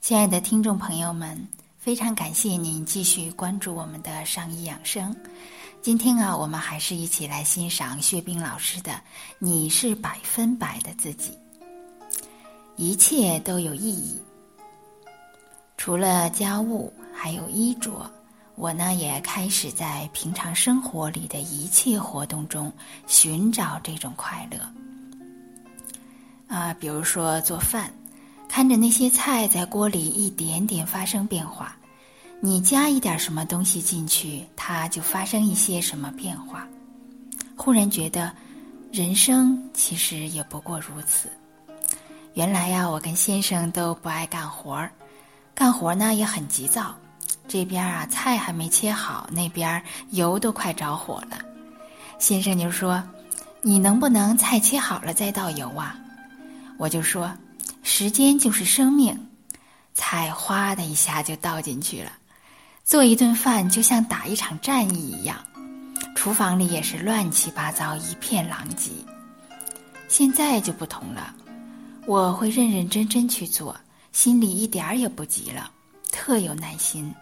亲爱的听众朋友们，非常感谢您继续关注我们的上医养生。今天啊，我们还是一起来欣赏薛冰老师的《你是百分百的自己》，一切都有意义。除了家务，还有衣着，我呢也开始在平常生活里的一切活动中寻找这种快乐。啊，比如说做饭。看着那些菜在锅里一点点发生变化，你加一点什么东西进去，它就发生一些什么变化。忽然觉得，人生其实也不过如此。原来呀，我跟先生都不爱干活儿，干活呢也很急躁。这边啊菜还没切好，那边油都快着火了。先生就说：“你能不能菜切好了再倒油啊？”我就说。时间就是生命，菜哗的一下就倒进去了。做一顿饭就像打一场战役一样，厨房里也是乱七八糟，一片狼藉。现在就不同了，我会认认真真去做，心里一点儿也不急了，特有耐心。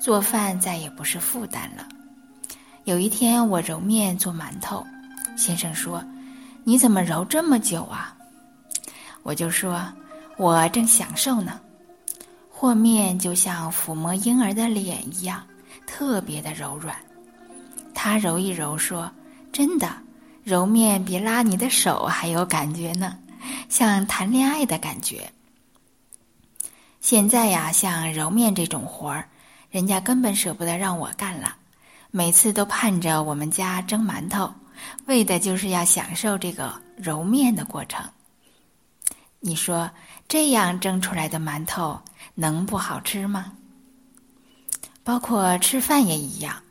做饭再也不是负担了。有一天我揉面做馒头，先生说：“你怎么揉这么久啊？”我就说，我正享受呢，和面就像抚摸婴儿的脸一样，特别的柔软。他揉一揉说：“真的，揉面比拉你的手还有感觉呢，像谈恋爱的感觉。”现在呀，像揉面这种活儿，人家根本舍不得让我干了，每次都盼着我们家蒸馒头，为的就是要享受这个揉面的过程。你说这样蒸出来的馒头能不好吃吗？包括吃饭也一样，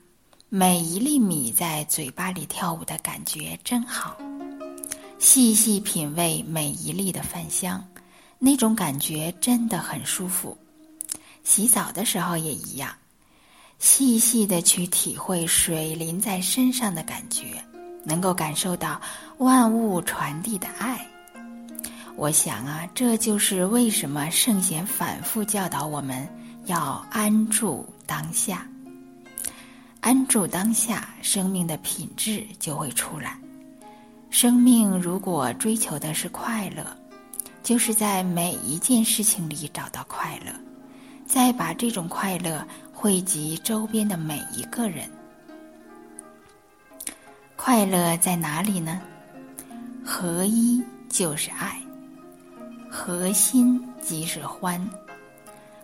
每一粒米在嘴巴里跳舞的感觉真好。细细品味每一粒的饭香，那种感觉真的很舒服。洗澡的时候也一样，细细的去体会水淋在身上的感觉，能够感受到万物传递的爱。我想啊，这就是为什么圣贤反复教导我们要安住当下。安住当下，生命的品质就会出来。生命如果追求的是快乐，就是在每一件事情里找到快乐，再把这种快乐惠及周边的每一个人。快乐在哪里呢？合一就是爱。核心即是欢，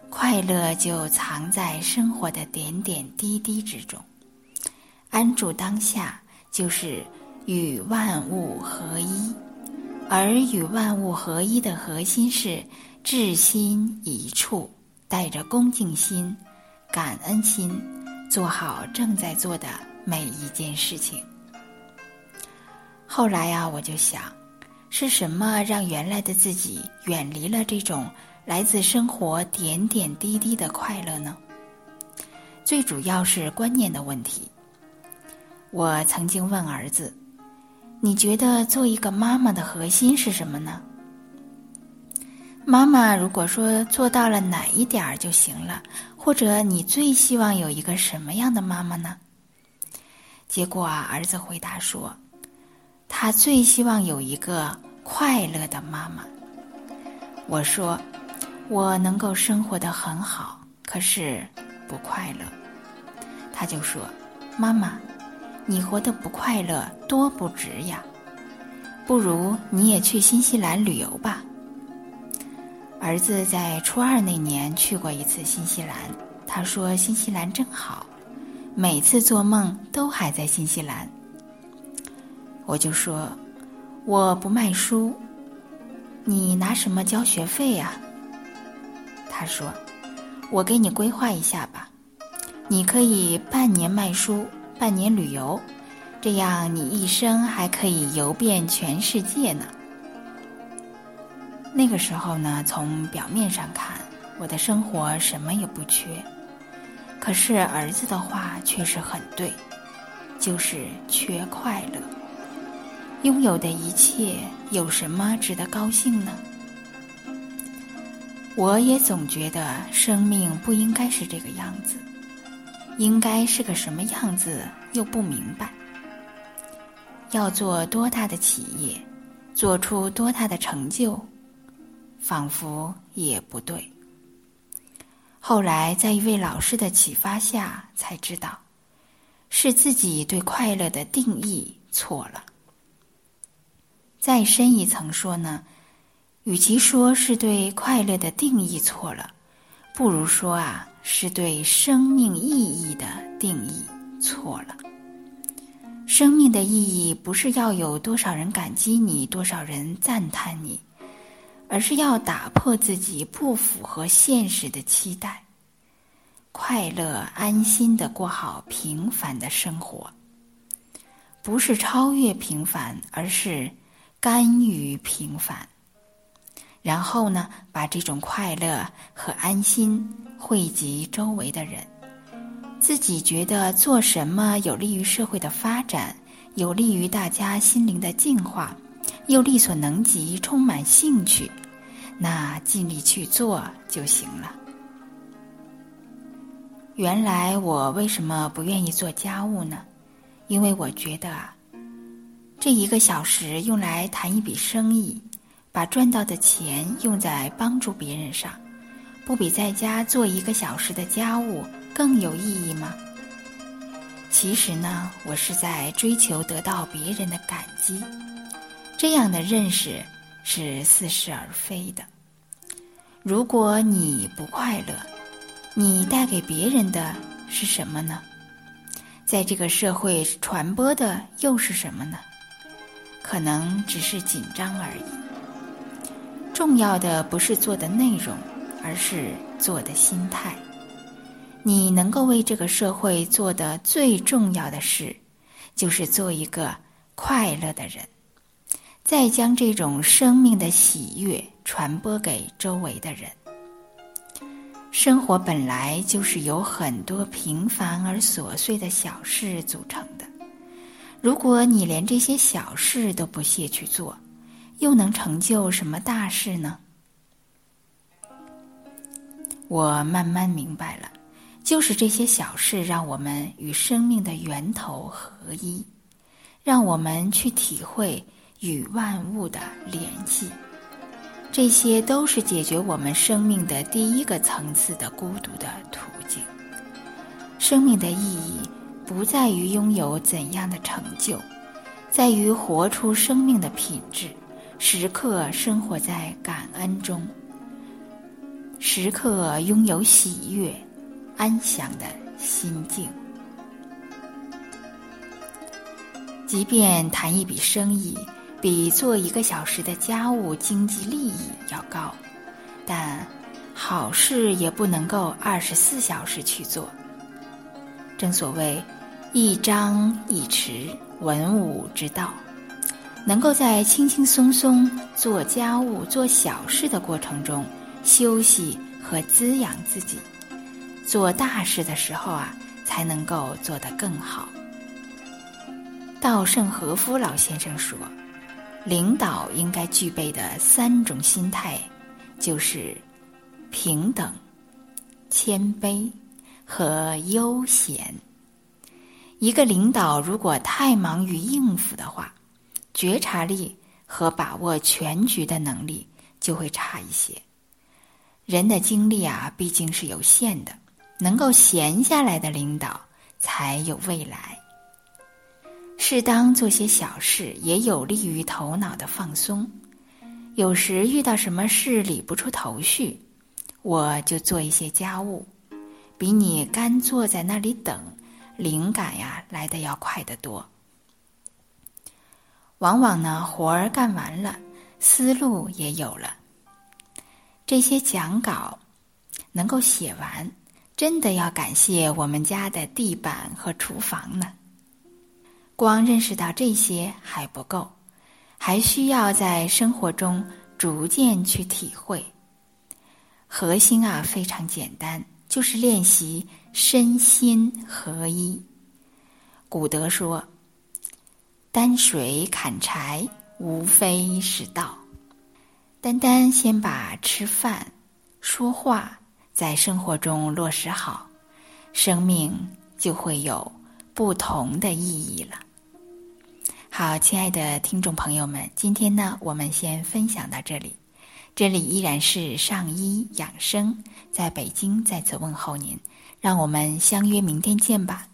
快乐就藏在生活的点点滴滴之中。安住当下，就是与万物合一，而与万物合一的核心是至心一处，带着恭敬心、感恩心，做好正在做的每一件事情。后来呀，我就想。是什么让原来的自己远离了这种来自生活点点滴滴的快乐呢？最主要是观念的问题。我曾经问儿子：“你觉得做一个妈妈的核心是什么呢？”妈妈如果说做到了哪一点儿就行了，或者你最希望有一个什么样的妈妈呢？结果啊，儿子回答说。他最希望有一个快乐的妈妈。我说，我能够生活的很好，可是不快乐。他就说：“妈妈，你活得不快乐多不值呀，不如你也去新西兰旅游吧。”儿子在初二那年去过一次新西兰，他说新西兰真好，每次做梦都还在新西兰。我就说，我不卖书，你拿什么交学费呀？他说，我给你规划一下吧，你可以半年卖书，半年旅游，这样你一生还可以游遍全世界呢。那个时候呢，从表面上看，我的生活什么也不缺，可是儿子的话确实很对，就是缺快乐。拥有的一切有什么值得高兴呢？我也总觉得生命不应该是这个样子，应该是个什么样子又不明白。要做多大的企业，做出多大的成就，仿佛也不对。后来在一位老师的启发下，才知道是自己对快乐的定义错了。再深一层说呢？与其说是对快乐的定义错了，不如说啊是对生命意义的定义错了。生命的意义不是要有多少人感激你，多少人赞叹你，而是要打破自己不符合现实的期待，快乐安心的过好平凡的生活。不是超越平凡，而是甘于平凡。然后呢，把这种快乐和安心惠及周围的人，自己觉得做什么有利于社会的发展，有利于大家心灵的净化，又力所能及，充满兴趣，那尽力去做就行了。原来我为什么不愿意做家务呢？因为我觉得啊，这一个小时用来谈一笔生意。把赚到的钱用在帮助别人上，不比在家做一个小时的家务更有意义吗？其实呢，我是在追求得到别人的感激，这样的认识是似是而非的。如果你不快乐，你带给别人的是什么呢？在这个社会传播的又是什么呢？可能只是紧张而已。重要的不是做的内容，而是做的心态。你能够为这个社会做的最重要的事，就是做一个快乐的人，再将这种生命的喜悦传播给周围的人。生活本来就是由很多平凡而琐碎的小事组成的，如果你连这些小事都不屑去做，又能成就什么大事呢？我慢慢明白了，就是这些小事让我们与生命的源头合一，让我们去体会与万物的联系。这些都是解决我们生命的第一个层次的孤独的途径。生命的意义不在于拥有怎样的成就，在于活出生命的品质。时刻生活在感恩中，时刻拥有喜悦、安详的心境。即便谈一笔生意比做一个小时的家务经济利益要高，但好事也不能够二十四小时去做。正所谓“一张一弛，文武之道”。能够在轻轻松松做家务、做小事的过程中休息和滋养自己，做大事的时候啊，才能够做得更好。稻盛和夫老先生说：“领导应该具备的三种心态，就是平等、谦卑和悠闲。一个领导如果太忙于应付的话，觉察力和把握全局的能力就会差一些。人的精力啊，毕竟是有限的，能够闲下来的领导才有未来。适当做些小事，也有利于头脑的放松。有时遇到什么事理不出头绪，我就做一些家务，比你干坐在那里等，灵感呀来的要快得多。往往呢，活儿干完了，思路也有了。这些讲稿能够写完，真的要感谢我们家的地板和厨房呢。光认识到这些还不够，还需要在生活中逐渐去体会。核心啊，非常简单，就是练习身心合一。古德说。担水砍柴，无非是道。单单先把吃饭、说话，在生活中落实好，生命就会有不同的意义了。好，亲爱的听众朋友们，今天呢，我们先分享到这里。这里依然是上医养生，在北京再次问候您，让我们相约明天见吧。